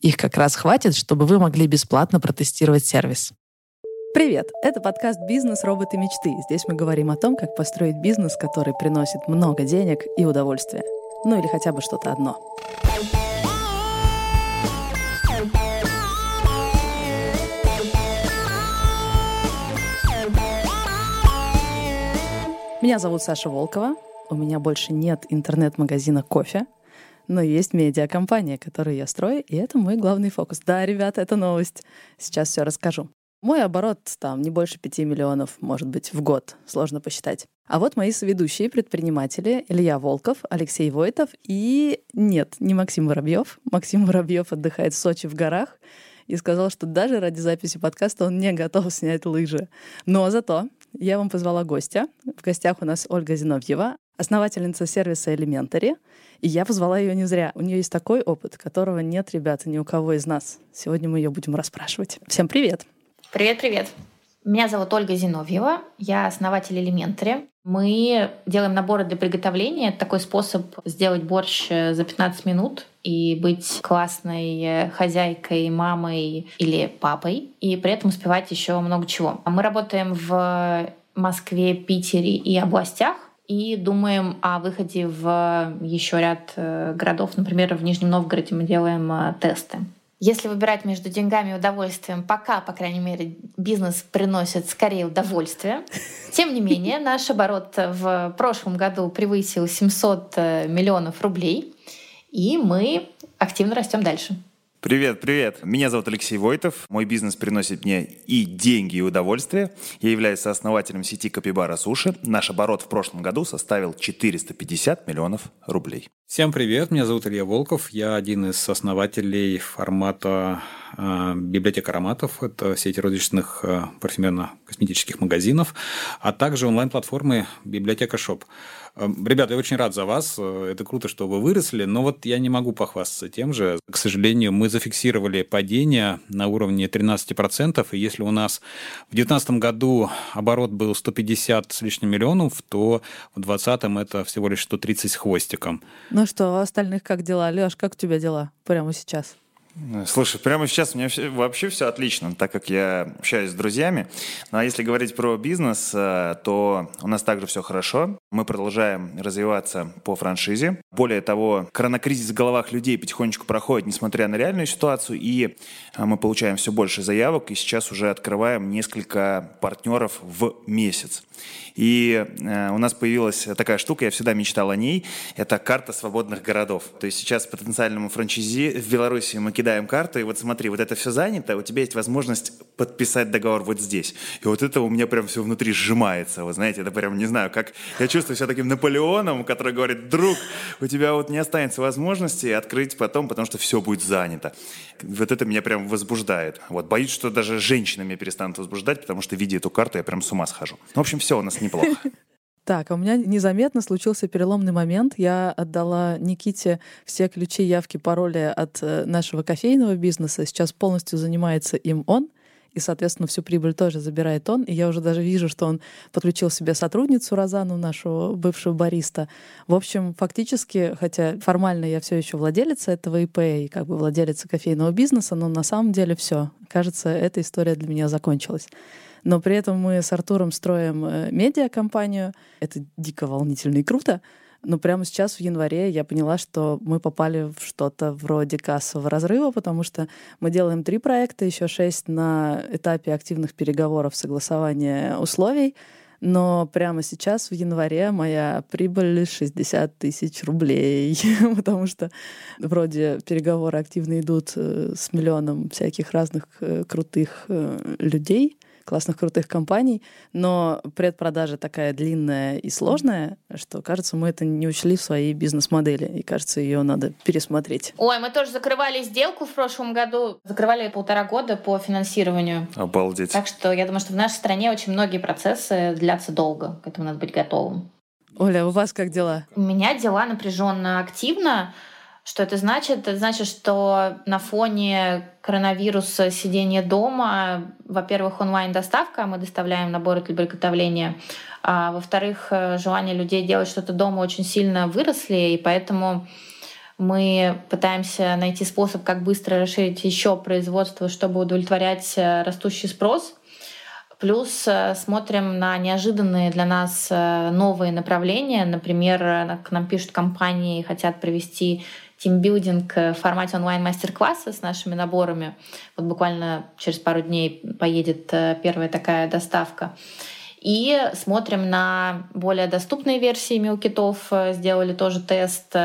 Их как раз хватит, чтобы вы могли бесплатно протестировать сервис. Привет! Это подкаст «Бизнес. Роботы. Мечты». Здесь мы говорим о том, как построить бизнес, который приносит много денег и удовольствия. Ну или хотя бы что-то одно. Меня зовут Саша Волкова. У меня больше нет интернет-магазина кофе, но есть медиакомпания, которую я строю, и это мой главный фокус. Да, ребята, это новость. Сейчас все расскажу. Мой оборот там не больше 5 миллионов, может быть, в год. Сложно посчитать. А вот мои соведущие предприниматели Илья Волков, Алексей Войтов и... Нет, не Максим Воробьев. Максим Воробьев отдыхает в Сочи в горах и сказал, что даже ради записи подкаста он не готов снять лыжи. Но зато я вам позвала гостя. В гостях у нас Ольга Зиновьева, основательница сервиса Elementary. И я позвала ее не зря. У нее есть такой опыт, которого нет, ребята, ни у кого из нас. Сегодня мы ее будем расспрашивать. Всем привет! Привет-привет. Меня зовут Ольга Зиновьева, я основатель Elementary. Мы делаем наборы для приготовления. Это такой способ сделать борщ э, за 15 минут и быть классной э, хозяйкой, мамой или папой, и при этом успевать еще много чего. Мы работаем в Москве, Питере и областях и думаем о выходе в еще ряд э, городов. Например, в Нижнем Новгороде мы делаем тесты. Если выбирать между деньгами и удовольствием, пока, по крайней мере, бизнес приносит скорее удовольствие. Тем не менее, наш оборот в прошлом году превысил 700 э, миллионов рублей, и мы активно растем дальше. Привет, привет. Меня зовут Алексей Войтов. Мой бизнес приносит мне и деньги, и удовольствие. Я являюсь сооснователем сети Капибара Суши. Наш оборот в прошлом году составил 450 миллионов рублей. Всем привет, меня зовут Илья Волков. Я один из основателей формата э, библиотека ароматов. Это сеть розничных э, парфюмерно-косметических магазинов, а также онлайн-платформы библиотека Shop. Эм, ребята, я очень рад за вас. Э, это круто, что вы выросли, но вот я не могу похвастаться тем же. К сожалению, мы зафиксировали падение на уровне 13%, и если у нас в 2019 году оборот был 150 с лишним миллионов, то в 2020 это всего лишь 130 с хвостиком. Ну что, у остальных как дела? Леш, как у тебя дела прямо сейчас? Слушай, прямо сейчас у меня все, вообще все отлично, так как я общаюсь с друзьями. Ну а если говорить про бизнес, э, то у нас также все хорошо. Мы продолжаем развиваться по франшизе. Более того, коронакризис в головах людей потихонечку проходит, несмотря на реальную ситуацию, и э, мы получаем все больше заявок, и сейчас уже открываем несколько партнеров в месяц. И э, у нас появилась такая штука, я всегда мечтал о ней, это карта свободных городов. То есть сейчас потенциальному франчайзи в Беларуси мы кидаем карту, и вот смотри, вот это все занято, у тебя есть возможность подписать договор вот здесь. И вот это у меня прям все внутри сжимается, вы знаете, это прям, не знаю, как я чувствую себя таким Наполеоном, который говорит, друг, у тебя вот не останется возможности открыть потом, потому что все будет занято. Вот это меня прям возбуждает. Вот боюсь, что даже женщины меня перестанут возбуждать, потому что, видя эту карту, я прям с ума схожу. В общем, все у нас неплохо. Так, а у меня незаметно случился переломный момент. Я отдала Никите все ключи, явки, пароли от э, нашего кофейного бизнеса. Сейчас полностью занимается им он и, соответственно, всю прибыль тоже забирает он. И я уже даже вижу, что он подключил себе сотрудницу Розану, нашу бывшую бариста. В общем, фактически, хотя формально я все еще владелица этого ИП и как бы владелица кофейного бизнеса, но на самом деле все. Кажется, эта история для меня закончилась но при этом мы с Артуром строим э, медиакомпанию. Это дико волнительно и круто. Но прямо сейчас, в январе, я поняла, что мы попали в что-то вроде кассового разрыва, потому что мы делаем три проекта, еще шесть на этапе активных переговоров согласования условий. но прямо сейчас, в январе, моя прибыль 60 тысяч рублей, потому что вроде переговоры активно идут э, с миллионом всяких разных э, крутых людей, классных крутых компаний, но предпродажа такая длинная и сложная, что, кажется, мы это не учли в своей бизнес-модели, и, кажется, ее надо пересмотреть. Ой, мы тоже закрывали сделку в прошлом году, закрывали полтора года по финансированию. Обалдеть. Так что я думаю, что в нашей стране очень многие процессы длятся долго, к этому надо быть готовым. Оля, у вас как дела? У меня дела напряженно активно. Что это значит? Это значит, что на фоне коронавируса сидения дома, во-первых, онлайн-доставка, мы доставляем наборы для приготовления, а во-вторых, э, желание людей делать что-то дома очень сильно выросли, и поэтому мы пытаемся найти способ, как быстро расширить еще производство, чтобы удовлетворять э, растущий спрос. Плюс э, смотрим на неожиданные для нас новые направления. Например, к нам пишут компании, хотят провести тимбилдинг в формате онлайн-мастер-класса с нашими наборами. Вот буквально через пару дней поедет э, первая такая доставка. И смотрим на более доступные версии милкитов. Сделали тоже тест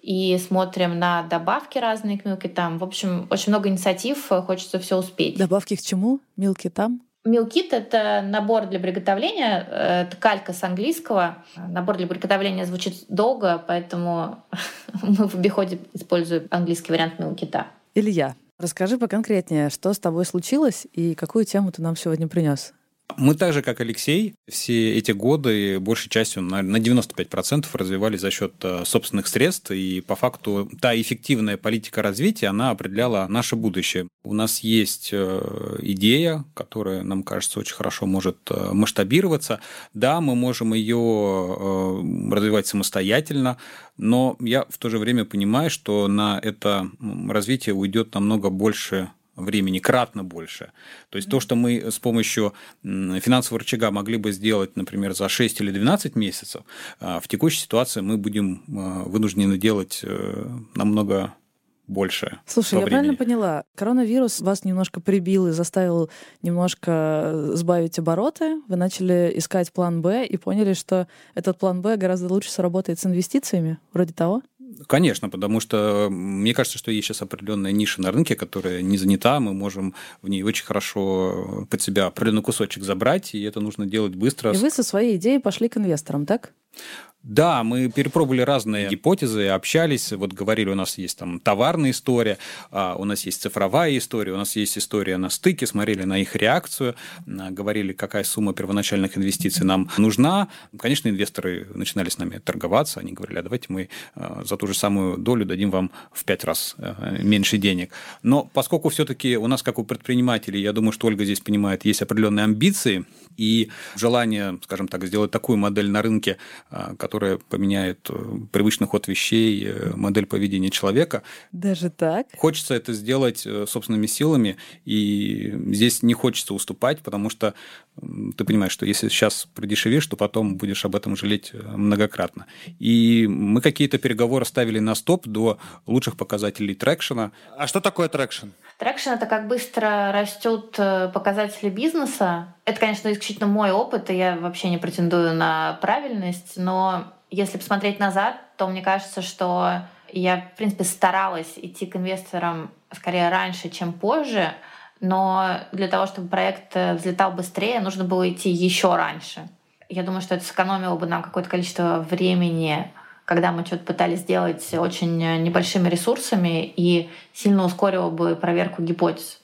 и смотрим на добавки разные к милкитам. В общем, очень много инициатив, хочется все успеть. Добавки к чему? Милкитам? Милкит — это набор для приготовления, э, это калька с английского. Набор для приготовления звучит долго, поэтому мы в обиходе используем английский вариант милкита. Илья, расскажи поконкретнее, что с тобой случилось и какую тему ты нам сегодня принес? Мы так же, как Алексей, все эти годы большей частью на 95% развивались за счет э, собственных средств, и по факту та эффективная политика развития, она определяла наше будущее. У нас есть э, идея, которая, нам кажется, очень хорошо может э, масштабироваться. Да, мы можем ее развивать самостоятельно, но я в то же время понимаю, что на это развитие уйдет намного больше времени, кратно больше. То есть то, что мы с помощью финансового рычага могли бы сделать, например, за 6 или 12 месяцев, а, в текущей ситуации мы будем а, вынуждены делать э, намного больше. Слушай, я правильно поняла, коронавирус вас немножко прибил и заставил немножко сбавить обороты. Вы начали искать план Б и поняли, что этот план Б гораздо лучше сработает с инвестициями, вроде того? Конечно, потому что мне кажется, что есть сейчас определенная ниша на рынке, которая не занята, мы можем в ней очень хорошо под себя определенный кусочек забрать, и это нужно делать быстро. И вы со своей идеей пошли к инвесторам, так? Да, мы перепробовали разные гипотезы, общались, вот говорили, у нас есть там товарная история, а, у нас есть цифровая история, у нас есть история на стыке, смотрели на их реакцию, а, говорили, какая сумма первоначальных инвестиций нам нужна. Конечно, инвесторы начинали с нами торговаться, они говорили, а давайте мы а, за ту же самую долю дадим вам в пять раз меньше денег. Но поскольку все-таки у нас, как у предпринимателей, я думаю, что Ольга здесь понимает, есть определенные амбиции и желание, скажем так, сделать такую модель на рынке, которая которая поменяет э, привычный ход вещей, э, модель поведения человека. Даже так? Хочется это сделать э, собственными силами, и здесь не хочется уступать, потому что ты понимаешь, что если сейчас продешевишь, то потом будешь об этом жалеть многократно. И мы какие-то переговоры ставили на стоп до лучших показателей traction а. А что такое traction? Трекшн — это как быстро растут показатели бизнеса. Это, конечно, исключительно мой опыт, и я вообще не претендую на правильность, но если посмотреть назад, то мне кажется, что я, в принципе, старалась идти к инвесторам скорее раньше, чем позже, но для того, чтобы проект э, взлетал быстрее, нужно было идти еще раньше. Я думаю, что это сэкономило бы нам какое-то количество времени, когда мы что-то пытались сделать очень небольшими ресурсами и сильно ускорило бы проверку гипотез.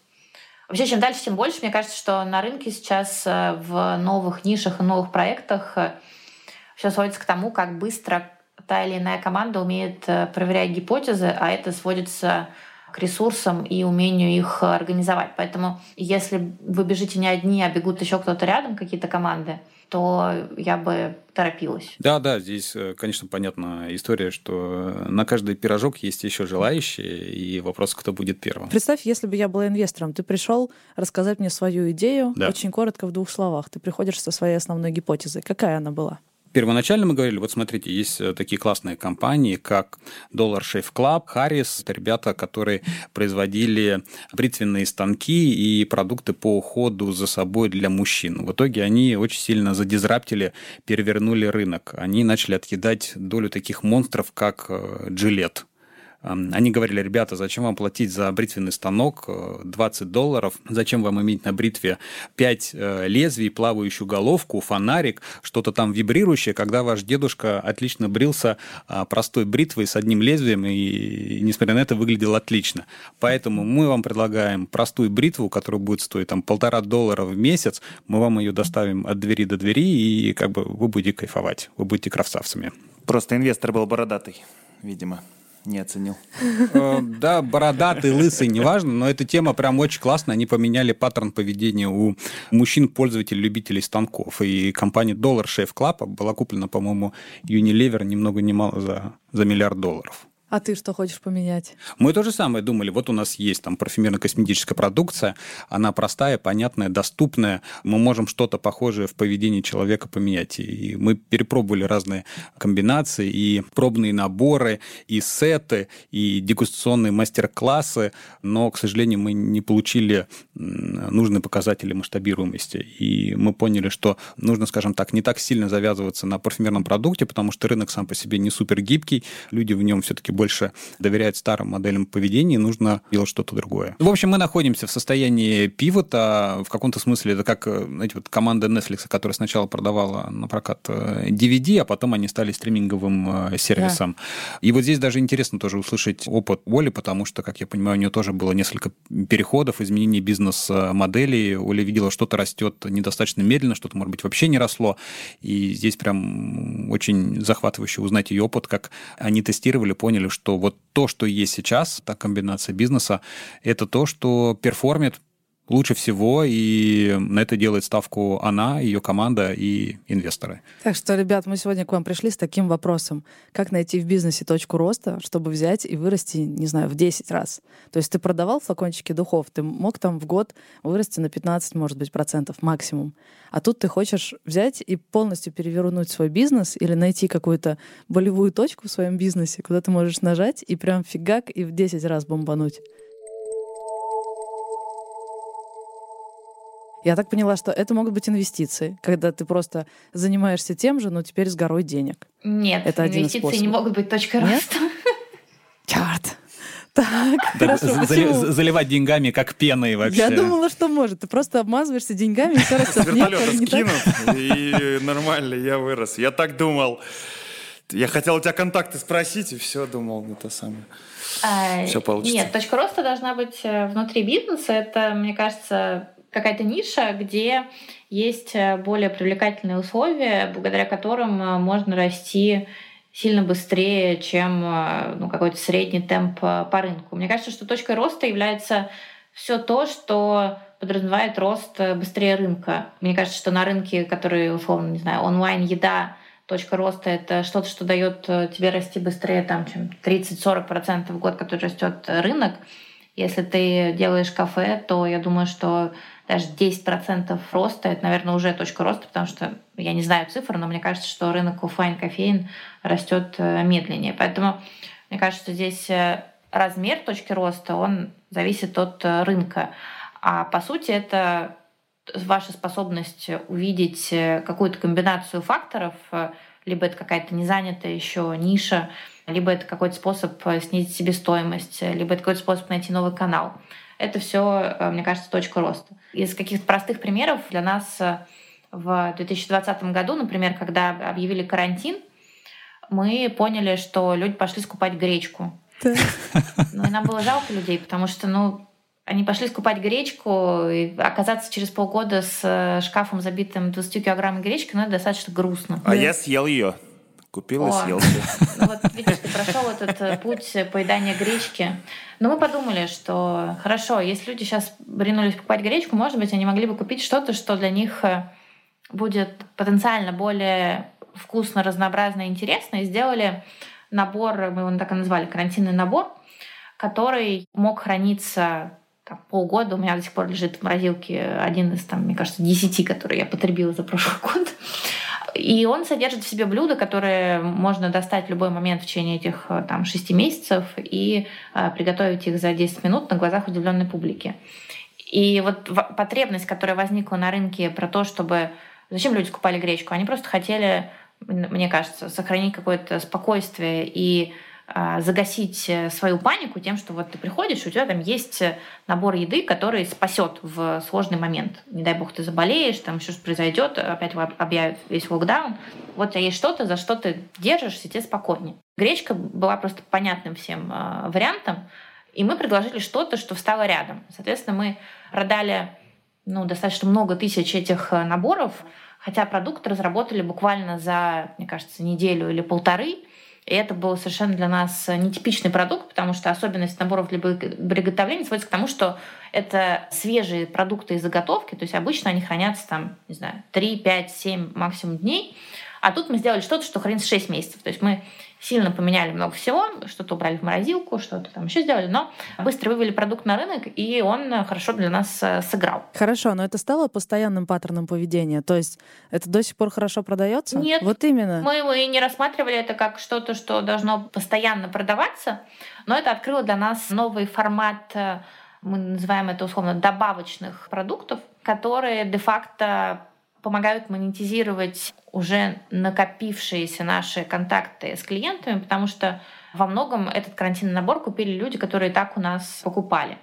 Вообще, чем дальше, тем больше. Мне кажется, что на рынке сейчас э, в новых нишах и новых проектах э, все сводится к тому, как быстро та или иная команда умеет э, проверять гипотезы, а это сводится к ресурсам и умению их организовать. Поэтому если вы бежите не одни, а бегут еще кто-то рядом, какие-то команды, то я бы торопилась. Да, да, здесь, э, конечно, понятна история, что на каждый пирожок есть еще желающие, и вопрос, кто будет первым. Представь, если бы я была инвестором, ты пришел рассказать мне свою идею, да. очень коротко в двух словах. Ты приходишь со своей основной гипотезой. Какая она была? Первоначально мы говорили, вот смотрите, есть э, такие классные компании, как Dollar Shave Club, Harris. Это ребята, которые производили бритвенные станки и продукты по уходу за собой для мужчин. В итоге они очень сильно задизраптили, перевернули рынок. Они начали отъедать долю таких монстров, как Gillette они говорили, ребята, зачем вам платить за бритвенный станок 20 э, долларов? Зачем вам иметь на бритве 5 э, лезвий, плавающую головку, фонарик, что-то там вибрирующее, когда ваш дедушка отлично брился а, простой бритвой с одним лезвием и, несмотря на это, выглядел отлично. Поэтому мы вам предлагаем простую бритву, которая будет стоить там полтора доллара в месяц. Мы вам ее доставим от двери до двери, и как бы вы будете кайфовать, вы будете красавцами. Просто инвестор был бородатый, видимо не оценил. Э, да, бородатый, лысый, неважно, но эта тема прям очень классная. Они поменяли паттерн поведения у мужчин-пользователей, любителей станков. И компания Dollar Shave Club была куплена, по-моему, Unilever ни много ни мало за, за миллиард долларов. А ты что хочешь поменять? Мы то же самое думали. Вот у нас есть там парфюмерно-косметическая продукция. Она простая, понятная, доступная. Мы можем что-то похожее в поведении человека поменять. И мы перепробовали разные комбинации, и пробные наборы, и сеты, и дегустационные мастер-классы. Но, к сожалению, мы не получили нужные показатели масштабируемости. И мы поняли, что нужно, скажем так, не так сильно завязываться на парфюмерном продукте, потому что рынок сам по себе не супер гибкий. Люди в нем все-таки больше доверяют старым моделям поведения, нужно делать что-то другое. В общем, мы находимся в состоянии пивота. В каком-то смысле это как, знаете, вот команда Netflix, которая сначала продавала на прокат DVD, э, а потом они стали стриминговым э, сервисом. Да. И вот здесь даже интересно тоже услышать опыт Оли, потому что, как я понимаю, у нее тоже было несколько переходов, изменений бизнес-моделей. Оля видела, что-то растет недостаточно медленно, что-то, может быть, вообще не росло. И здесь прям очень захватывающе узнать ее опыт, как они тестировали, поняли, что вот то, что есть сейчас, та комбинация бизнеса, это то, что перформит лучше всего, и на это делает ставку она, ее команда и инвесторы. Так что, ребят, мы сегодня к вам пришли с таким вопросом. Как найти в бизнесе точку роста, чтобы взять и вырасти, не знаю, в 10 раз? То есть ты продавал флакончики духов, ты мог там в год вырасти на 15, может быть, процентов максимум. А тут ты хочешь взять и полностью перевернуть свой бизнес или найти какую-то болевую точку в своем бизнесе, куда ты можешь нажать и прям фигак и в 10 раз бомбануть. Я так поняла, что это могут быть инвестиции, когда ты просто занимаешься тем же, но теперь с горой денег. Нет, это инвестиции не могут быть точкой роста. Черт. Так, хорошо, за, заливать деньгами как пеной вообще. Я думала, что может. Ты просто обмазываешься деньгами и все растет. С вертолета скинут, и нормально, я вырос. Я так думал. Я хотел у тебя контакты спросить, и все, думал, это самое. А, все получится. Нет, точка роста должна быть э, внутри бизнеса. Это, мне кажется, какая-то ниша, где есть э, более привлекательные условия, благодаря которым э, можно расти сильно быстрее, чем э, ну, какой-то средний темп по рынку. Мне кажется, что точкой роста является все то, что подразумевает рост быстрее рынка. Мне кажется, что на рынке, который, условно, не знаю, онлайн-еда, точка роста — это что-то, что дает тебе расти быстрее, там, чем 30-40% в год, который растет рынок. Если ты делаешь кафе, то я думаю, что даже 10% роста, это, наверное, уже точка роста, потому что я не знаю цифр, но мне кажется, что рынок офлайн кофеин растет э, медленнее. Поэтому мне кажется, что здесь э, размер точки роста, он зависит от э, рынка. А по сути это ваша способность увидеть какую-то комбинацию факторов, либо это какая-то незанятая еще ниша, либо это какой-то способ снизить себестоимость, либо это какой-то способ найти новый канал. Это все, э, мне кажется, точка роста. Из каких-то простых примеров для нас э, в 2020 году, например, когда объявили карантин, мы поняли, что люди пошли скупать гречку. Да. Ну и нам было жалко людей, потому что, ну, они пошли скупать гречку, и оказаться через полгода с э, шкафом, забитым 20 килограммами гречки, ну, это достаточно грустно. А да. я съел ее. Купил О, и съел. Ну вот видишь, ты прошел этот путь поедания гречки. Но мы подумали, что хорошо, если люди сейчас ринулись покупать гречку, может быть, они могли бы купить что-то, что для них э, будет потенциально более вкусно, разнообразно и интересно, и сделали набор, мы его так и назвали, карантинный набор, который мог храниться там, полгода. У меня до сих пор лежит в морозилке один из, там, мне кажется, десяти, которые я потребила за прошлый год. И он содержит в себе блюда, которые можно достать в любой момент в течение этих там, 6 месяцев и э, приготовить их за 10 минут на глазах удивленной публики. И вот потребность, которая возникла на рынке про то, чтобы... Зачем люди скупали гречку? Они просто хотели, мне кажется, сохранить какое-то спокойствие и загасить э, свою панику тем, что вот ты приходишь, у тебя там есть э, набор еды, который спасет в сложный момент. Не дай бог ты заболеешь, там еще что-то произойдет, опять объявят весь локдаун. Вот у тебя есть что-то, за что ты держишься, тебе спокойнее. Гречка была просто понятным всем а, вариантом, и мы предложили что-то, что встало рядом. Соответственно, мы продали ну, достаточно много тысяч этих э, наборов, хотя продукт разработали буквально за, мне кажется, неделю или полторы – и это был совершенно для нас нетипичный продукт, потому что особенность наборов для приготовления сводится к тому, что это свежие продукты из заготовки, то есть обычно они хранятся там, не знаю, 3, 5, 7 максимум дней. А тут мы сделали что-то, что хранится 6 месяцев. То есть мы сильно поменяли много всего, что-то убрали в морозилку, что-то там еще сделали, но быстро вывели продукт на рынок, и он хорошо для нас э, сыграл. Хорошо, но это стало постоянным паттерном поведения? То есть это до сих пор хорошо продается? Нет. Вот именно. Мы, мы не рассматривали это как что-то, что должно постоянно продаваться, но это открыло для нас новый формат э, мы называем это условно добавочных продуктов, которые де-факто помогают монетизировать уже накопившиеся наши контакты с клиентами, потому что во многом этот карантинный набор купили люди, которые так у нас покупали.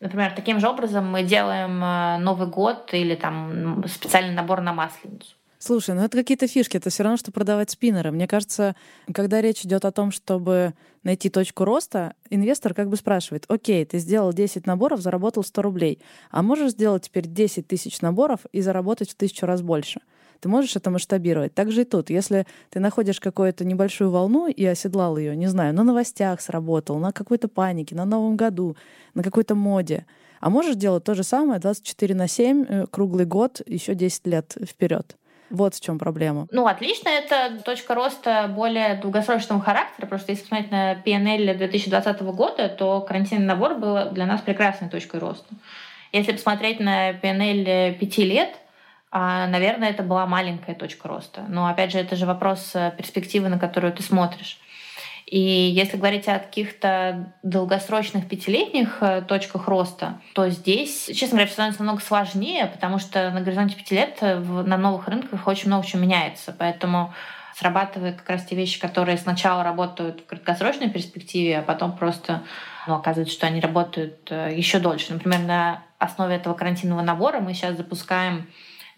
Например, таким же образом мы делаем э, Новый год или там специальный набор на Масленицу. Слушай, ну это какие-то фишки, это все равно, что продавать спиннеры. Мне кажется, когда речь идет о том, чтобы найти точку роста, инвестор как бы спрашивает, окей, ты сделал 10 наборов, заработал 100 рублей, а можешь сделать теперь 10 тысяч наборов и заработать в тысячу раз больше? Ты можешь это масштабировать. Так же и тут. Если ты находишь какую-то небольшую волну и оседлал ее, не знаю, на новостях сработал, на какой-то панике, на Новом году, на какой-то моде, а можешь делать то же самое 24 на 7, э, круглый год, еще 10 лет вперед. Вот в чем проблема. Ну, отлично, это точка роста более долгосрочного характера. Просто если посмотреть на PNL 2020 года, то карантинный набор был для нас прекрасной точкой роста. Если посмотреть на PNL 5 лет, а, наверное, это была маленькая точка роста. Но, опять же, это же вопрос э, перспективы, на которую ты смотришь. И если говорить о каких-то долгосрочных пятилетних э, точках роста, то здесь, честно говоря, все становится намного сложнее, потому что на горизонте пяти лет э, на новых рынках очень много чего меняется. Поэтому срабатывают как раз те вещи, которые сначала работают в краткосрочной перспективе, а потом просто ну, оказывается, что они работают э, еще дольше. Например, на основе этого карантинного набора мы сейчас запускаем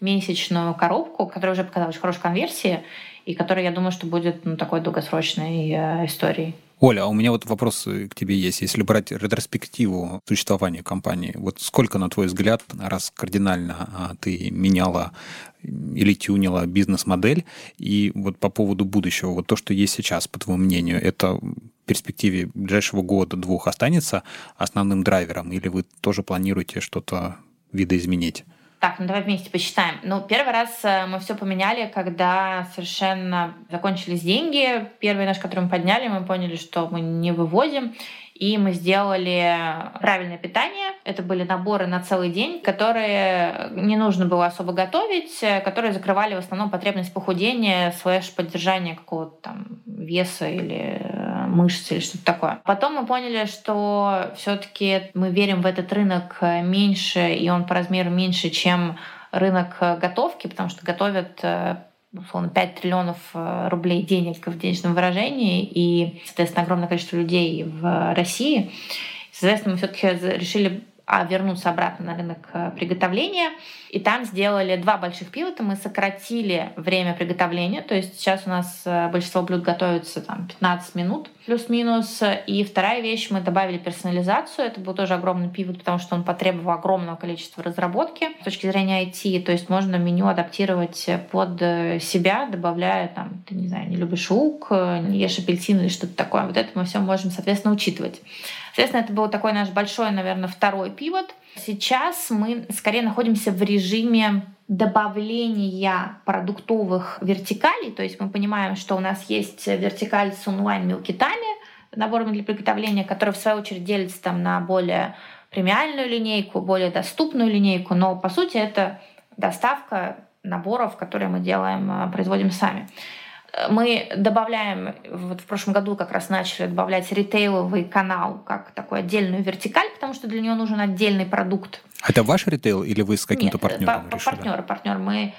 месячную коробку, которая уже показала очень хорошую конверсию, и которая, я думаю, что будет ну, такой долгосрочной э, историей. Оля, а у меня вот вопрос к тебе есть. Если брать ретроспективу существования компании, вот сколько, на твой взгляд, раз кардинально а, ты меняла или тюнила бизнес-модель, и вот по поводу будущего, вот то, что есть сейчас, по твоему мнению, это в перспективе ближайшего года-двух останется основным драйвером, или вы тоже планируете что-то видоизменить? Так, ну давай вместе посчитаем. Ну, первый раз э, мы все поменяли, когда совершенно закончились деньги. Первый наш, который мы подняли, мы поняли, что мы не выводим. И мы сделали правильное питание. Это были наборы на целый день, которые не нужно было особо готовить, которые закрывали в основном потребность похудения, слэш поддержания какого-то там веса или э, мышц или что-то такое. Потом мы поняли, что все-таки мы верим в этот рынок меньше, и он по размеру меньше, чем рынок готовки, потому что готовят э, условно, 5 триллионов э, рублей денег в денежном выражении и, соответственно, огромное количество людей в России. Соответственно, мы все-таки решили а вернуться обратно на рынок э, приготовления. И там сделали два больших пивота. Мы сократили время приготовления. То есть сейчас у нас э, большинство блюд готовится там 15 минут плюс-минус. И вторая вещь, мы добавили персонализацию. Это был тоже огромный пивот, потому что он потребовал огромного количества разработки с точки зрения IT. То есть можно меню адаптировать под себя, добавляя там, ты не знаю, не любишь лук, не ешь апельсин или что-то такое. Вот это мы все можем, соответственно, учитывать. Соответственно, это был такой наш большой, наверное, второй пивот. Сейчас мы скорее находимся в режиме добавления продуктовых вертикалей. То есть мы понимаем, что у нас есть вертикаль с онлайн-мелкитами, наборами для приготовления, которые в свою очередь делятся там на более премиальную линейку, более доступную линейку. Но по сути это доставка наборов, которые мы делаем, э, производим сами. Мы добавляем, вот в прошлом году как раз начали добавлять ритейловый канал как такую отдельную вертикаль, потому что для нее нужен отдельный продукт. Это ваш ритейл или вы с каким-то партнером? Нет, партнеры, партнер. Мы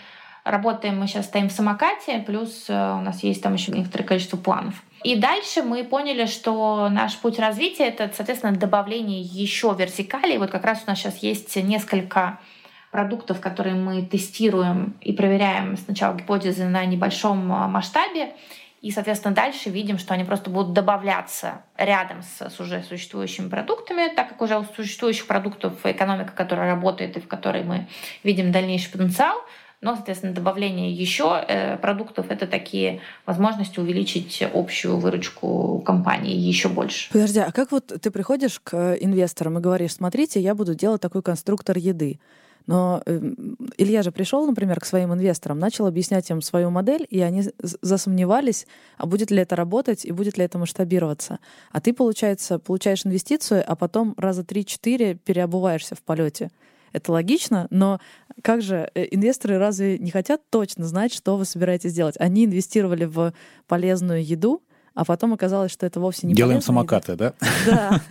работаем, мы сейчас стоим в самокате, плюс э, у нас есть там еще некоторое количество планов. И дальше мы поняли, что наш путь развития — это, соответственно, добавление еще вертикалей. Вот как раз у нас сейчас есть несколько продуктов, которые мы тестируем и проверяем сначала гипотезы на небольшом а, масштабе, и, соответственно, дальше видим, что они просто будут добавляться рядом с, с уже существующими продуктами, так как уже у существующих продуктов экономика, которая работает и в которой мы видим дальнейший потенциал, но, соответственно, добавление еще э, продуктов — это такие возможности увеличить общую выручку компании еще больше. Подожди, а как вот ты приходишь к инвесторам и говоришь, смотрите, я буду делать такой конструктор еды. Но э, Илья же пришел, например, к своим инвесторам, начал объяснять им свою модель, и они засомневались, а будет ли это работать и будет ли это масштабироваться. А ты, получается, получаешь инвестицию, а потом раза три-четыре переобуваешься в полете. Это логично, но как же э, инвесторы разве не хотят точно знать, что вы собираетесь делать? Они инвестировали в полезную еду, а потом оказалось, что это вовсе не Делаем самокаты, еда. да? Да.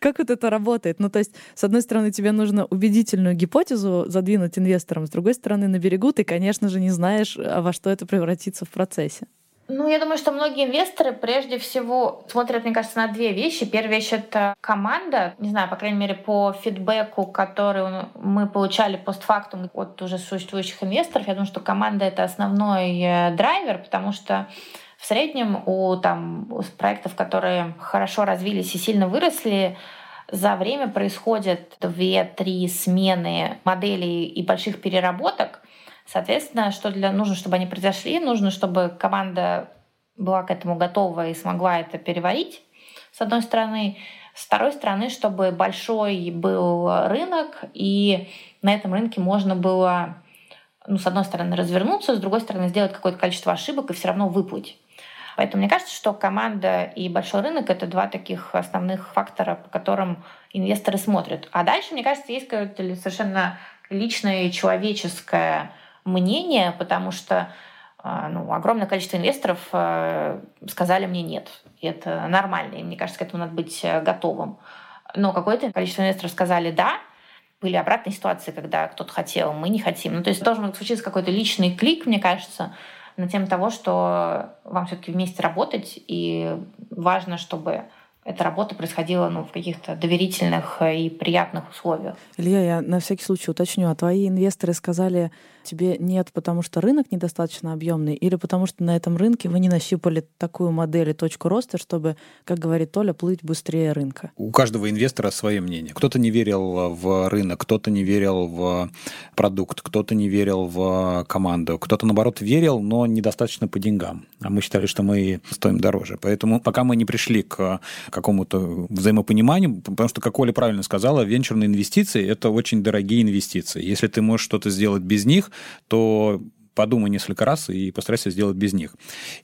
Как вот это работает? Ну, то есть, с одной стороны, тебе нужно убедительную гипотезу задвинуть инвесторам, с другой стороны, на берегу ты, конечно же, не знаешь, а во что это превратится в процессе. Ну, я думаю, что многие инвесторы прежде всего смотрят, мне кажется, на две вещи. Первая вещь — это команда. Не знаю, по крайней мере, по фидбэку, который мы получали постфактум от уже существующих инвесторов, я думаю, что команда — это основной э, драйвер, потому что в среднем у там, у проектов, которые хорошо развились и сильно выросли, за время происходят 2-3 смены моделей и больших переработок, Соответственно, что для, нужно, чтобы они произошли, нужно, чтобы команда была к этому готова и смогла это переварить, с одной стороны. С второй стороны, чтобы большой был рынок, и на этом рынке можно было, ну, с одной стороны, развернуться, с другой стороны, сделать какое-то количество ошибок и все равно выплыть. Поэтому мне кажется, что команда и большой рынок — это два таких основных фактора, по которым инвесторы смотрят. А дальше, мне кажется, есть какое-то совершенно личное человеческое мнение, потому что а, ну, огромное количество инвесторов а, сказали мне нет. И это нормально, и мне кажется, к этому надо быть э, готовым. Но какое-то количество инвесторов сказали да, были обратные ситуации, когда кто-то хотел, мы не хотим. Ну, то есть должен случиться какой-то личный клик, мне кажется, на тему того, что вам все-таки вместе работать, и важно, чтобы эта работа происходила ну, в каких-то доверительных и приятных условиях. Илья, я на всякий случай уточню, а твои инвесторы сказали, тебе нет, потому что рынок недостаточно объемный, или потому что на этом рынке вы не нащупали такую модель и точку роста, чтобы, как говорит Толя, плыть быстрее рынка? У каждого инвестора свое мнение. Кто-то не верил в рынок, кто-то не верил в продукт, кто-то не верил в команду, кто-то, наоборот, верил, но недостаточно по деньгам. А мы считали, что мы стоим дороже. Поэтому пока мы не пришли к какому-то взаимопониманию, потому что, как Оля правильно сказала, венчурные инвестиции – это очень дорогие инвестиции. Если ты можешь что-то сделать без них, то подумай несколько раз и постарайся сделать без них.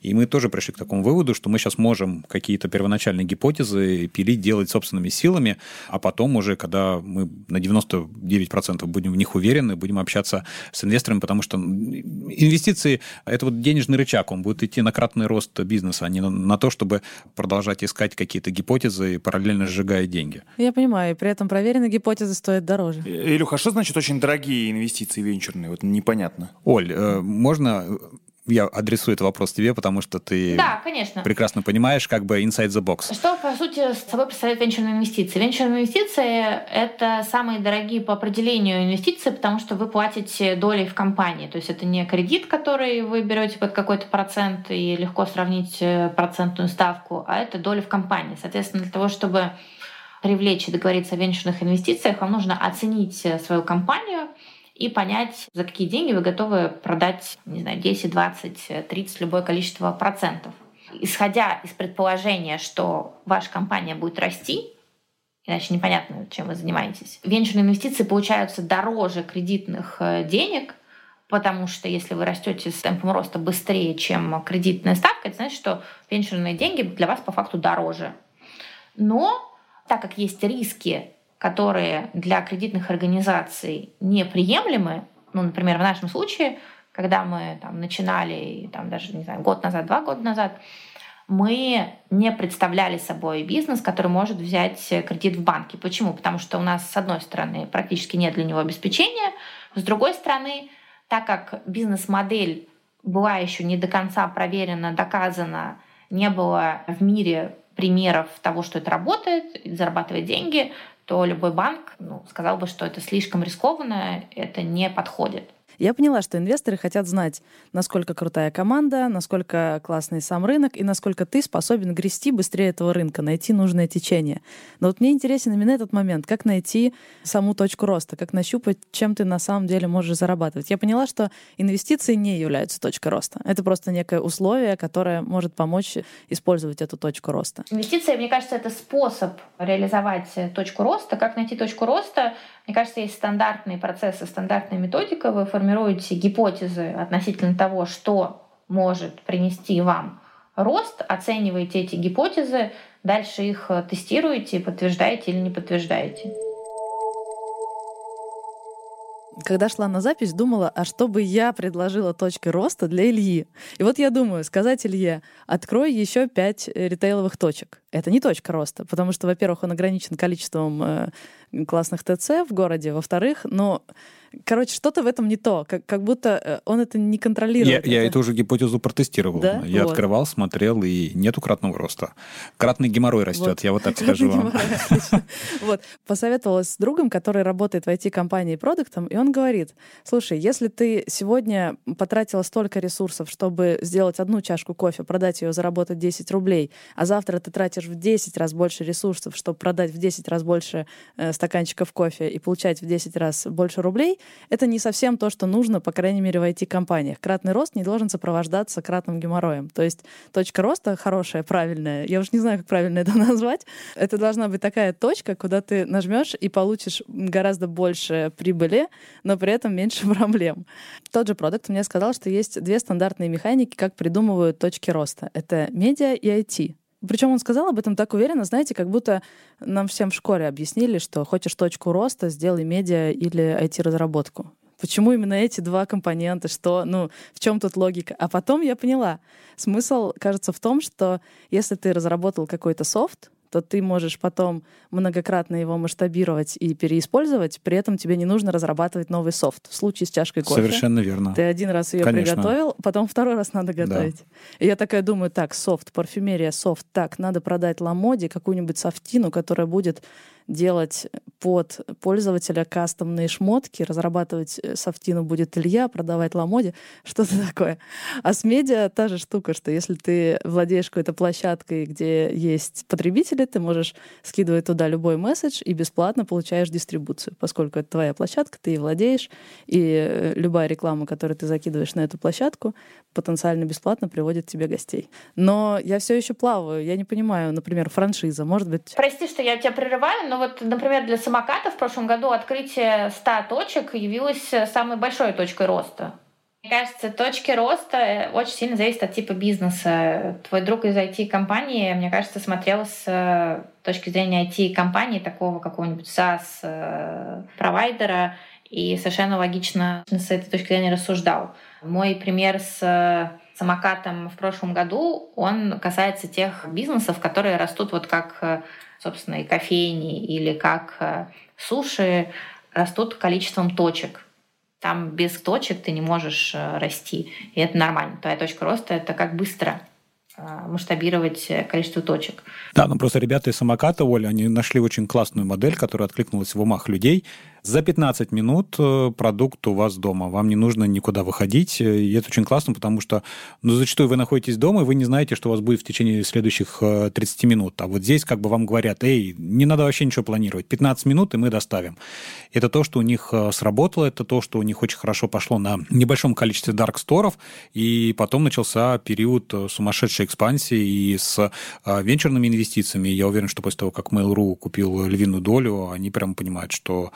И мы тоже пришли к такому выводу, что мы сейчас можем какие-то первоначальные гипотезы пилить, делать собственными силами, а потом уже, когда мы на 99% будем в них уверены, будем общаться с инвесторами, потому что инвестиции – это вот денежный рычаг, он будет идти на кратный рост бизнеса, а не на то, чтобы продолжать искать какие-то гипотезы, параллельно сжигая деньги. Я понимаю, и при этом проверенные гипотезы стоят дороже. Илюха, а что значит очень дорогие инвестиции венчурные? Вот непонятно. Оль, э, можно я адресую этот вопрос тебе, потому что ты да, конечно. прекрасно понимаешь, как бы inside the box. Что, по сути, с собой представляет венчурные инвестиции? Венчурные инвестиции — это самые дорогие по определению инвестиции, потому что вы платите долей в компании. То есть это не кредит, который вы берете под какой-то процент и легко сравнить э, процентную ставку, а это доля в компании. Соответственно, для того, чтобы привлечь и договориться о венчурных инвестициях, вам нужно оценить э, свою компанию — и понять, за какие деньги вы готовы продать, не знаю, 10, 20, 30, любое количество процентов. Исходя из предположения, что ваша компания будет расти, иначе непонятно, чем вы занимаетесь, венчурные инвестиции получаются дороже кредитных э, денег, потому что если вы растете с темпом роста быстрее, чем кредитная ставка, это значит, что венчурные деньги для вас по факту дороже. Но так как есть риски которые для кредитных организаций неприемлемы, ну, например, в нашем случае когда мы там начинали, там даже, не знаю, год назад, два года назад, мы не представляли собой бизнес, который может взять кредит в банке. Почему? Потому что у нас, с одной стороны, практически нет для него обеспечения, с другой стороны, так как бизнес-модель была еще не до конца проверена, доказана, не было в мире примеров того, что это работает, зарабатывает деньги, то любой банк ну, сказал бы, что это слишком рискованно, это не подходит. Я поняла, что инвесторы хотят знать, насколько крутая команда, насколько классный сам рынок и насколько ты способен грести быстрее этого рынка, найти нужное течение. Но вот мне интересен именно этот момент, как найти саму точку роста, как нащупать, чем ты на самом деле можешь зарабатывать. Я поняла, что инвестиции не являются точкой роста. Это просто некое условие, которое может помочь использовать эту точку роста. Инвестиции, мне кажется, это способ реализовать точку роста. Как найти точку роста? Мне кажется, есть стандартные процессы, стандартная методика. Вы формируете гипотезы относительно того, что может принести вам рост, оцениваете эти гипотезы, дальше их тестируете, подтверждаете или не подтверждаете когда шла на запись, думала, а что бы я предложила точкой роста для Ильи. И вот я думаю, сказать Илье, открой еще пять э, ритейловых точек. Это не точка роста, потому что, во-первых, он ограничен количеством э, классных ТЦ в городе, во-вторых, но Короче, что-то в этом не то, как, как будто э, он это не контролирует. Я, я эту уже гипотезу протестировал. Да? Я вот. открывал, смотрел, и нету кратного роста. Кратный геморрой растет, вот. я вот так скажу вам. Вот. Посоветовалась с другом, который работает в IT-компании продуктом, и он говорит, слушай, если ты сегодня потратила столько ресурсов, чтобы сделать одну чашку кофе, продать ее, заработать 10 рублей, а завтра ты тратишь в 10 раз больше ресурсов, чтобы продать в 10 раз больше э, стаканчиков кофе и получать в 10 раз больше рублей, это не совсем то, что нужно, по крайней мере, в IT-компаниях. Кратный рост не должен сопровождаться кратным геморроем. То есть точка роста хорошая, правильная, я уж не знаю, как правильно это назвать, это должна быть такая точка, куда ты нажмешь и получишь гораздо больше прибыли, но при этом меньше проблем. Тот же продукт мне сказал, что есть две стандартные механики, как придумывают точки роста. Это медиа и IT. Причем он сказал об этом так уверенно, знаете, как будто нам всем в школе объяснили, что хочешь точку роста, сделай медиа или IT-разработку. Почему именно эти два компонента? Что, ну, в чем тут логика? А потом я поняла. Смысл, кажется, в том, что если ты разработал какой-то софт, то ты можешь потом многократно его масштабировать и переиспользовать, при этом тебе не нужно разрабатывать новый софт. В случае с чашкой кофе. Совершенно верно. Ты один раз ее Конечно. приготовил, потом второй раз надо готовить. Да. И я такая думаю, так, софт, парфюмерия, софт, так, надо продать Ламоде какую-нибудь софтину, которая будет делать под пользователя кастомные шмотки, разрабатывать э, софтину будет Илья, продавать Ламоде, что-то такое. А с медиа та же штука, что если ты владеешь какой-то площадкой, где есть потребители, ты можешь скидывать туда любой месседж и бесплатно получаешь дистрибуцию, поскольку это твоя площадка, ты ей владеешь, и э, любая реклама, которую ты закидываешь на эту площадку, потенциально бесплатно приводит тебе гостей. Но я все еще плаваю, я не понимаю, например, франшиза, может быть... Прости, что я тебя прерываю, но вот, например, для самоката в прошлом году открытие 100 точек явилось самой большой точкой роста. Мне кажется, точки роста очень сильно зависят от типа бизнеса. Твой друг из IT-компании, мне кажется, смотрел с э, точки зрения IT-компании, такого какого-нибудь SaaS-провайдера, и совершенно логично с этой точки зрения рассуждал. Мой пример с самокатом в прошлом году, он касается тех бизнесов, которые растут вот как собственно, и кофейни или как э, суши растут количеством точек. Там без точек ты не можешь э, расти, и это нормально. Твоя точка роста — это как быстро э, масштабировать количество точек. Да, ну просто ребята из самоката, Оля, они нашли очень классную модель, которая откликнулась в умах людей, за 15 минут э, продукт у вас дома. Вам не нужно никуда выходить. И это очень классно, потому что ну, зачастую вы находитесь дома, и вы не знаете, что у вас будет в течение следующих 30 э, минут. А вот здесь как бы вам говорят, эй, не надо вообще ничего планировать. 15 минут, и мы доставим. Это то, что у них э, сработало, это то, что у них очень хорошо пошло на небольшом количестве дарк-сторов, и потом начался период сумасшедшей экспансии и с венчурными инвестициями. Я уверен, что после того, как Mail.ru купил львиную долю, они прямо понимают, что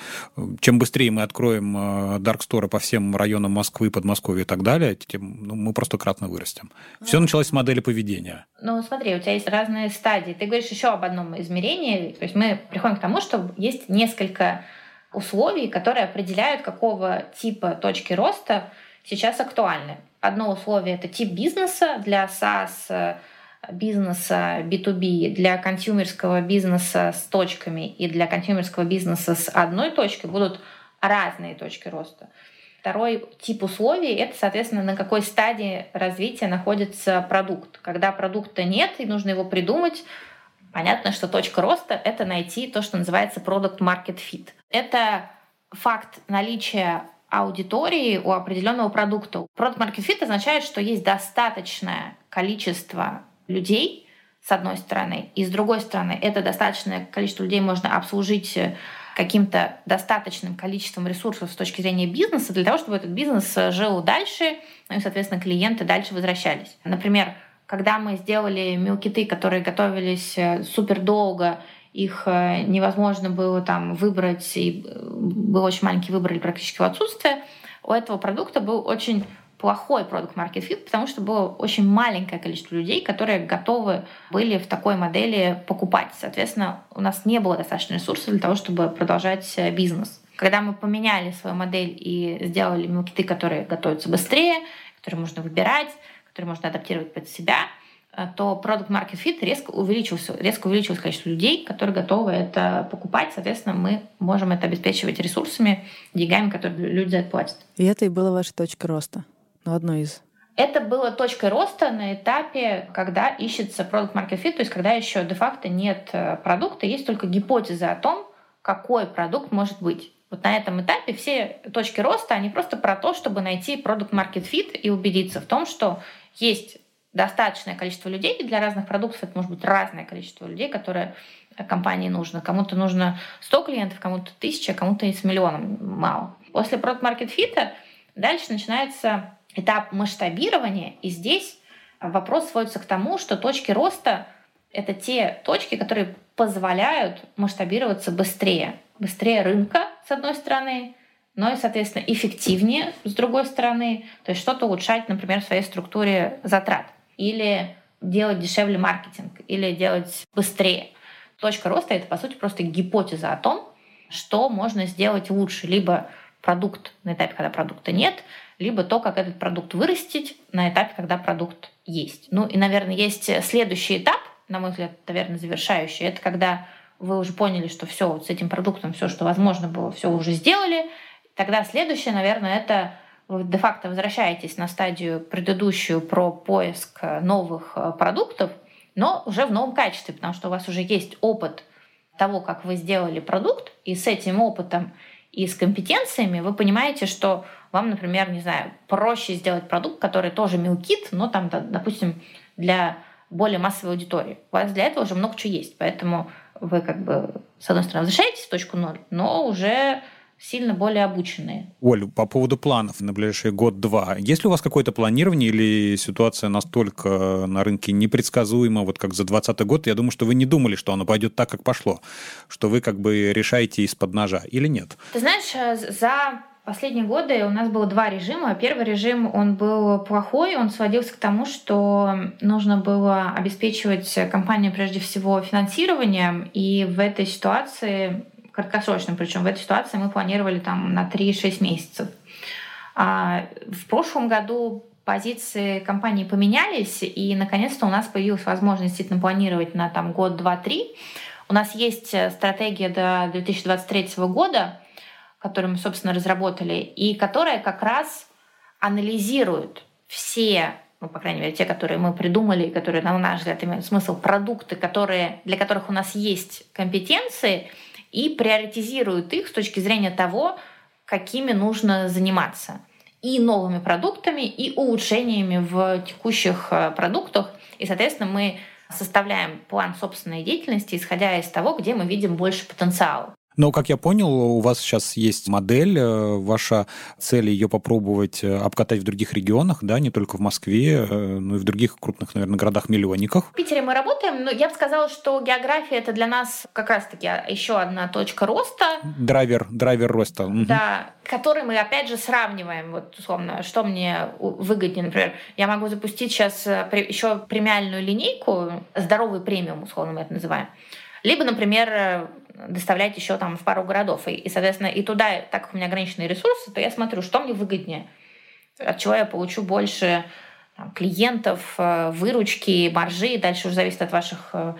чем быстрее мы откроем э, Dark Store по всем районам Москвы, Подмосковья и так далее, тем ну, мы просто кратно вырастем. Все началось с модели поведения. Ну, смотри, у тебя есть разные стадии. Ты говоришь еще об одном измерении. То есть мы приходим к тому, что есть несколько условий, которые определяют, какого типа точки роста сейчас актуальны. Одно условие — это тип бизнеса для SaaS э, бизнеса B2B, для консюмерского бизнеса с точками и для консюмерского бизнеса с одной точкой будут разные точки роста. Второй тип условий — это, соответственно, на какой стадии развития находится продукт. Когда продукта нет и нужно его придумать, понятно, что точка роста — это найти то, что называется product market fit. Это факт наличия аудитории у определенного продукта. Product market fit означает, что есть достаточное количество людей, с одной стороны, и с другой стороны, это достаточное количество людей можно обслужить каким-то достаточным количеством ресурсов с точки зрения бизнеса для того, чтобы этот бизнес жил дальше, ну и, соответственно, клиенты дальше возвращались. Например, когда мы сделали мелкиты, которые готовились э, супер долго, их э, невозможно было там выбрать, и э, был очень маленький выбор или практически в отсутствие, у этого продукта был очень плохой продукт market fit, потому что было очень маленькое количество людей, которые готовы были в такой модели покупать. Соответственно, у нас не было достаточно ресурсов для того, чтобы продолжать э, бизнес. Когда мы поменяли свою модель и сделали мелкиты, которые готовятся быстрее, которые можно выбирать, которые можно адаптировать под себя, э, то продукт market fit резко увеличился, резко увеличилось количество людей, которые готовы это покупать. Соответственно, мы можем это обеспечивать ресурсами, деньгами, которые люди за это платят. И это и была ваша точка роста ну, одной из. Это было точкой роста на этапе, когда ищется продукт market fit, то есть когда еще де-факто нет э, продукта, есть только гипотеза о том, какой продукт может быть. Вот на этом этапе все точки роста, они просто про то, чтобы найти продукт market fit и убедиться в том, что есть достаточное количество людей, и для разных продуктов это может быть разное количество людей, которые компании нужно. Кому-то нужно 100 клиентов, кому-то 1000, кому-то с миллионом мало. После продукт market fit дальше начинается этап масштабирования, и здесь вопрос сводится к тому, что точки роста — это те точки, которые позволяют масштабироваться быстрее. Быстрее рынка, с одной стороны, но и, соответственно, эффективнее, с другой стороны. То есть что-то улучшать, например, в своей структуре затрат. Или делать дешевле маркетинг, или делать быстрее. Точка роста — это, по сути, просто гипотеза о том, что можно сделать лучше. Либо продукт на этапе, когда продукта нет, либо то, как этот продукт вырастить на этапе, когда продукт есть. Ну и, наверное, есть следующий этап, на мой взгляд, наверное, завершающий. Это когда вы уже поняли, что все вот с этим продуктом, все, что возможно было, все уже сделали. Тогда следующее, наверное, это вы де-факто возвращаетесь на стадию предыдущую про поиск новых э, продуктов, но уже в новом качестве, потому что у вас уже есть опыт того, как вы сделали продукт, и с этим опытом и с компетенциями вы понимаете, что вам, например, не знаю, проще сделать продукт, который тоже мелкит, но там, допустим, для более массовой аудитории. У вас для этого уже много чего есть. Поэтому вы как бы, с одной стороны, возвращаетесь в точку ноль, но уже сильно более обученные. Оль, по поводу планов на ближайший год-два. Есть ли у вас какое-то планирование или ситуация настолько на рынке непредсказуема, вот как за 2020 год? Я думаю, что вы не думали, что оно пойдет так, как пошло, что вы как бы решаете из-под ножа или нет? Ты знаешь, э, за последние годы у нас было два режима. Первый режим, он был плохой, он сводился к тому, что нужно было обеспечивать компанию прежде всего финансированием, и в этой ситуации краткосрочным, причем в этой ситуации мы планировали там на 3-6 месяцев. А в прошлом году позиции компании поменялись, и наконец-то у нас появилась возможность действительно планировать на там, год, два, три. У нас есть стратегия до 2023 года, которую мы, собственно, разработали, и которая как раз анализирует все ну, по крайней мере, те, которые мы придумали, которые, на наш взгляд, имеют смысл, продукты, которые, для которых у нас есть компетенции, и приоритизируют их с точки зрения того, какими нужно заниматься. И новыми продуктами, и улучшениями в текущих э, продуктах. И, соответственно, мы составляем план собственной деятельности, исходя из того, где мы видим больше потенциала. Но, как я понял, у вас сейчас есть модель, э, ваша цель ее попробовать э, обкатать в других регионах, да, не только в Москве, э, но и в других крупных, наверное, городах-миллионниках. В Питере мы работаем, но я бы сказала, что география это для нас как раз-таки еще одна точка роста. Драйвер, драйвер роста. Да, который мы опять же сравниваем, вот условно, что мне выгоднее, например, я могу запустить сейчас еще премиальную линейку, здоровый премиум, условно мы это называем, либо, например, доставлять еще там в пару городов. И, и, соответственно, и туда, так как у меня ограниченные ресурсы, то я смотрю, что мне выгоднее. от чего я получу больше там, клиентов, э, выручки, маржи, дальше уже зависит от ваших э,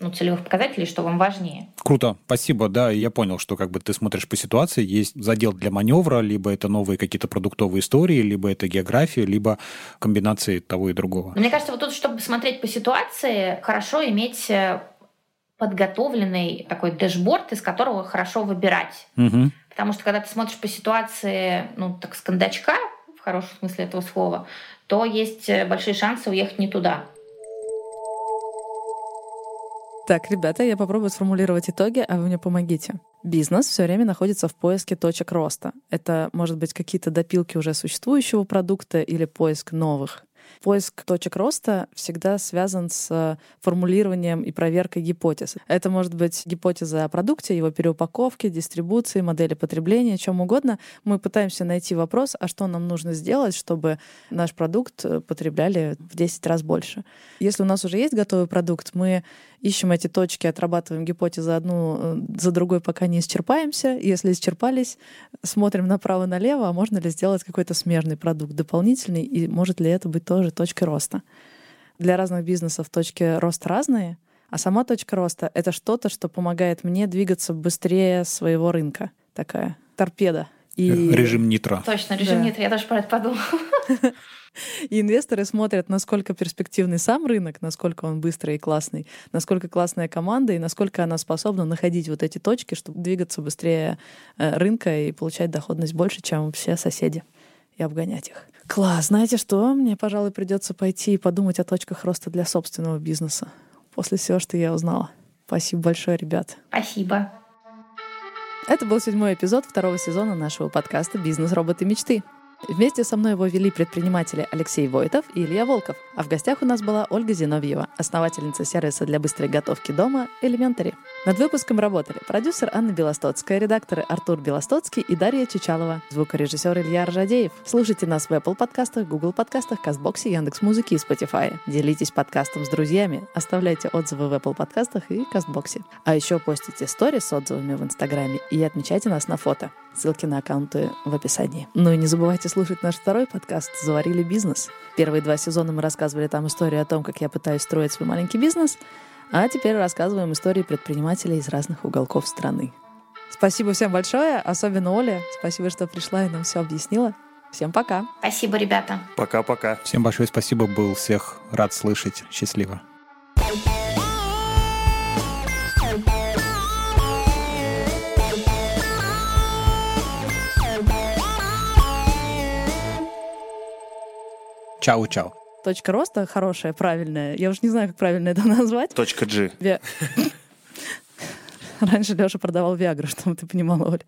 ну, целевых показателей, что вам важнее. Круто, спасибо. Да, я понял, что как бы ты смотришь по ситуации, есть задел для маневра, либо это новые какие-то продуктовые истории, либо это география, либо комбинации того и другого. Мне кажется, вот тут, чтобы смотреть по ситуации, хорошо иметь э, подготовленный такой дэшборд, из которого хорошо выбирать. Угу. Потому что когда ты смотришь по ситуации, ну, так с кондачка, в хорошем смысле этого слова, то есть э, большие шансы уехать не туда. Так, ребята, я попробую сформулировать итоги, а вы мне помогите. Бизнес все время находится в поиске точек роста. Это, может быть, какие-то допилки уже существующего продукта или поиск новых. Поиск точек роста всегда связан с формулированием и проверкой гипотез. Это может быть гипотеза о продукте, его переупаковке, дистрибуции, модели потребления, чем угодно. Мы пытаемся найти вопрос, а что нам нужно сделать, чтобы наш продукт потребляли в 10 раз больше. Если у нас уже есть готовый продукт, мы ищем эти точки, отрабатываем гипотезы одну э, за другой, пока не исчерпаемся. Если исчерпались, смотрим направо-налево, а можно ли сделать какой-то смежный продукт дополнительный, и может ли это быть тоже точкой роста. Для разных бизнесов точки роста разные, а сама точка роста — это что-то, что помогает мне двигаться быстрее своего рынка. Такая торпеда. И... Режим нитро. Точно, режим да. нитро. Я даже про это подумала. И инвесторы смотрят, насколько перспективный сам рынок, насколько он быстрый и классный, насколько классная команда и насколько она способна находить вот эти точки, чтобы двигаться быстрее э, рынка и получать доходность больше, чем все соседи и обгонять их. Класс. Знаете что? Мне, пожалуй, придется пойти и подумать о точках роста для собственного бизнеса после всего, что я узнала. Спасибо большое, ребят. Спасибо. Это был седьмой эпизод второго сезона нашего подкаста «Бизнес. Роботы. Мечты». Вместе со мной его вели предприниматели Алексей Войтов и Илья Волков. А в гостях у нас была Ольга Зиновьева, основательница сервиса для быстрой готовки дома Elementary. Над выпуском работали продюсер Анна Белостоцкая, редакторы Артур Белостоцкий и Дарья Чичалова, звукорежиссер Илья Ржадеев. Слушайте нас в Apple подкастах, Google подкастах, Казбоксе, Яндекс.Музыке и Spotify. Делитесь подкастом с друзьями, оставляйте отзывы в Apple подкастах и Казбоксе. А еще постите стори с отзывами в Инстаграме и отмечайте нас на фото. Ссылки на аккаунты в описании. Ну и не забывайте слушать наш второй подкаст «Заварили бизнес». Первые два сезона мы рассказывали там историю о том, как я пытаюсь строить свой маленький бизнес, а теперь рассказываем истории предпринимателей из разных уголков страны. Спасибо всем большое, особенно Оле. Спасибо, что пришла и нам все объяснила. Всем пока. Спасибо, ребята. Пока-пока. Всем большое спасибо, был всех рад слышать. Счастливо. Чао-чао. Точка роста хорошая, правильная. Я уж не знаю, как правильно это назвать. Точка G. Раньше Леша продавал Виагру, чтобы ты понимала, Оля.